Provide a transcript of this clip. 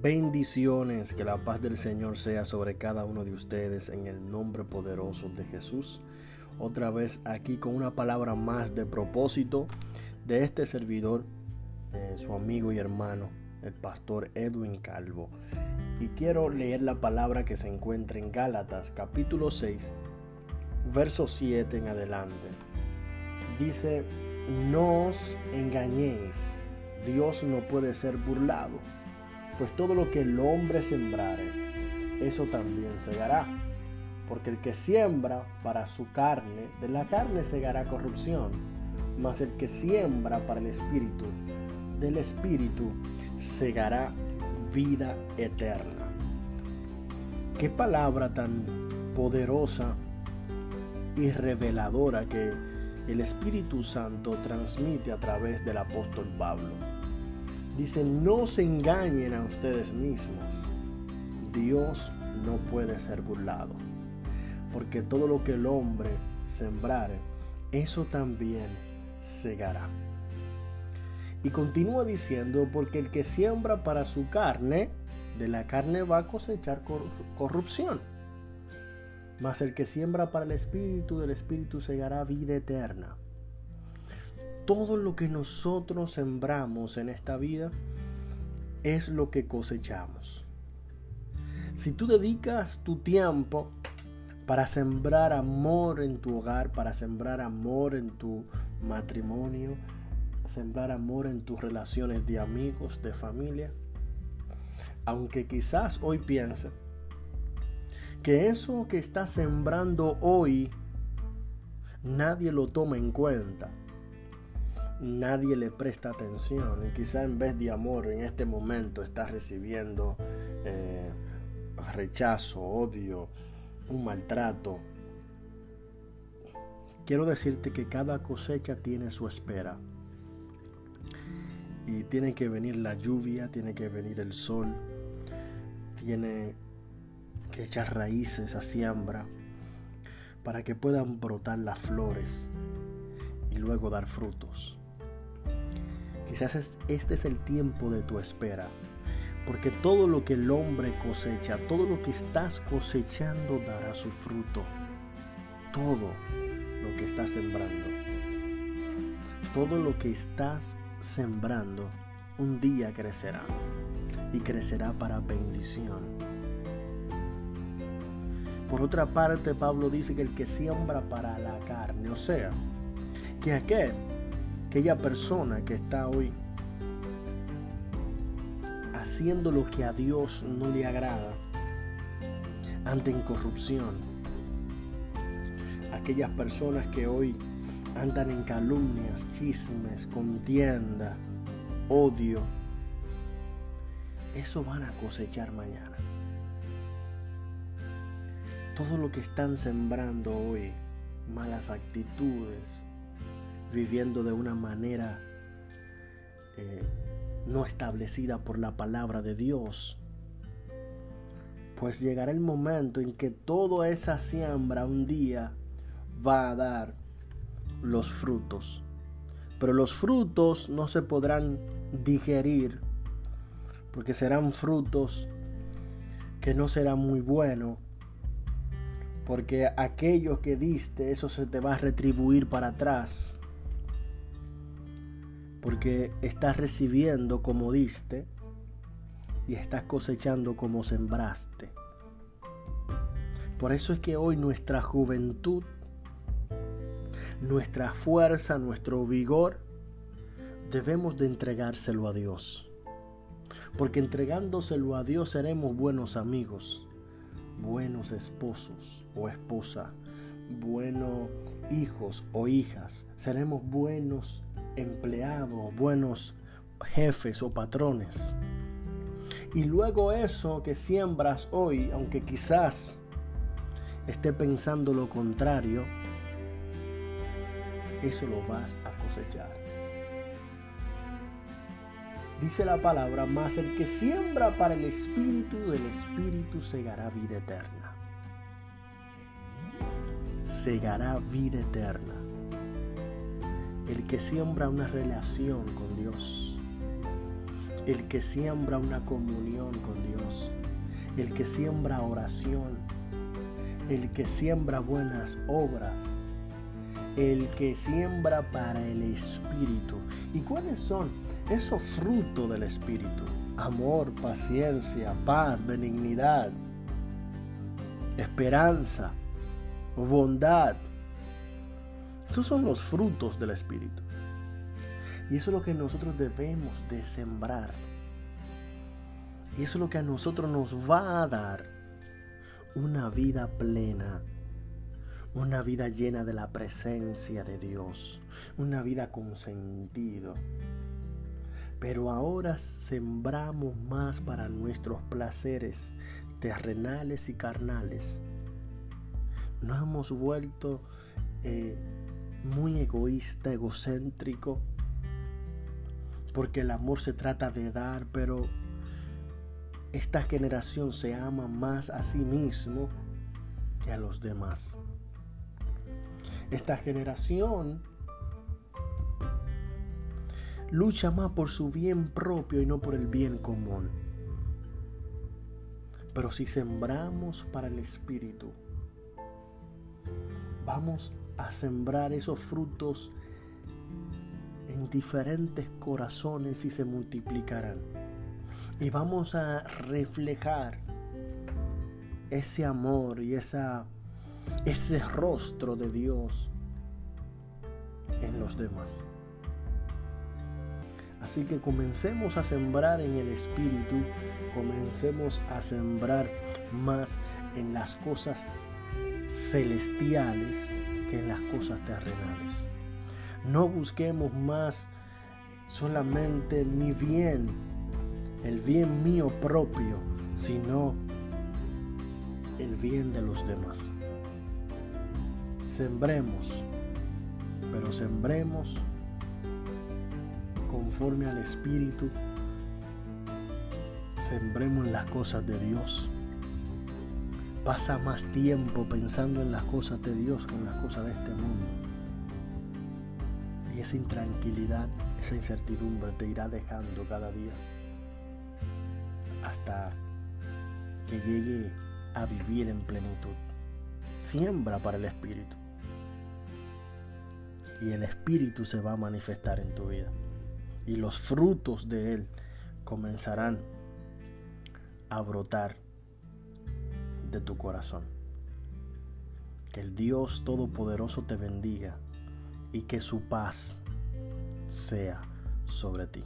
Bendiciones, que la paz del Señor sea sobre cada uno de ustedes en el nombre poderoso de Jesús. Otra vez aquí con una palabra más de propósito de este servidor, su amigo y hermano, el pastor Edwin Calvo. Y quiero leer la palabra que se encuentra en Gálatas capítulo 6, verso 7 en adelante. Dice, no os engañéis, Dios no puede ser burlado pues todo lo que el hombre sembrare, eso también segará. Porque el que siembra para su carne, de la carne segará corrupción, mas el que siembra para el espíritu, del espíritu segará vida eterna. Qué palabra tan poderosa y reveladora que el Espíritu Santo transmite a través del apóstol Pablo. Dice, no se engañen a ustedes mismos. Dios no puede ser burlado. Porque todo lo que el hombre sembrare, eso también segará. Y continúa diciendo, porque el que siembra para su carne, de la carne va a cosechar corrupción. Mas el que siembra para el espíritu, del espíritu segará vida eterna todo lo que nosotros sembramos en esta vida es lo que cosechamos. Si tú dedicas tu tiempo para sembrar amor en tu hogar, para sembrar amor en tu matrimonio, sembrar amor en tus relaciones de amigos, de familia, aunque quizás hoy piense que eso que estás sembrando hoy nadie lo toma en cuenta nadie le presta atención y quizá en vez de amor en este momento estás recibiendo eh, rechazo, odio, un maltrato. Quiero decirte que cada cosecha tiene su espera. Y tiene que venir la lluvia, tiene que venir el sol, tiene que echar raíces a siembra para que puedan brotar las flores y luego dar frutos. Quizás este es el tiempo de tu espera. Porque todo lo que el hombre cosecha, todo lo que estás cosechando dará su fruto. Todo lo que estás sembrando. Todo lo que estás sembrando un día crecerá. Y crecerá para bendición. Por otra parte, Pablo dice que el que siembra para la carne, o sea, que aquel aquella persona que está hoy haciendo lo que a Dios no le agrada, anda en corrupción. Aquellas personas que hoy andan en calumnias, chismes, contienda, odio, eso van a cosechar mañana. Todo lo que están sembrando hoy, malas actitudes, viviendo de una manera eh, no establecida por la palabra de Dios. Pues llegará el momento en que toda esa siembra un día va a dar los frutos. Pero los frutos no se podrán digerir porque serán frutos que no serán muy buenos. Porque aquello que diste, eso se te va a retribuir para atrás porque estás recibiendo como diste y estás cosechando como sembraste. Por eso es que hoy nuestra juventud, nuestra fuerza, nuestro vigor, debemos de entregárselo a Dios. Porque entregándoselo a Dios seremos buenos amigos, buenos esposos o esposa, buenos hijos o hijas, seremos buenos empleados, buenos jefes o patrones. Y luego eso que siembras hoy, aunque quizás esté pensando lo contrario, eso lo vas a cosechar. Dice la palabra, más el que siembra para el Espíritu, del Espíritu segará vida eterna. Segará vida eterna el que siembra una relación con Dios, el que siembra una comunión con Dios, el que siembra oración, el que siembra buenas obras, el que siembra para el Espíritu. ¿Y cuáles son esos frutos del Espíritu? Amor, paciencia, paz, benignidad, esperanza, bondad. Esos son los frutos del Espíritu. Y eso es lo que nosotros debemos de sembrar. Y eso es lo que a nosotros nos va a dar una vida plena, una vida llena de la presencia de Dios, una vida con sentido. Pero ahora sembramos más para nuestros placeres terrenales y carnales. Nos hemos vuelto eh, muy egoísta, egocéntrico, porque el amor se trata de dar, pero esta generación se ama más a sí mismo que a los demás. Esta generación lucha más por su bien propio y no por el bien común. Pero si sembramos para el Espíritu, vamos a sembrar esos frutos en diferentes corazones y se multiplicarán. Y vamos a reflejar ese amor y esa, ese rostro de Dios en los demás. Así que comencemos a sembrar en el Espíritu, comencemos a sembrar más en las cosas celestiales que en las cosas terrenales. No busquemos más solamente mi bien, el bien mío propio, sino el bien de los demás. Sembremos, pero sembremos conforme al Espíritu. Sembremos las cosas de Dios. Pasa más tiempo pensando en las cosas de Dios que en las cosas de este mundo. Y esa intranquilidad, esa incertidumbre te irá dejando cada día hasta que llegue a vivir en plenitud. Siembra para el Espíritu. Y el Espíritu se va a manifestar en tu vida y los frutos de él comenzarán a brotar de tu corazón. Que el Dios Todopoderoso te bendiga y que su paz sea sobre ti.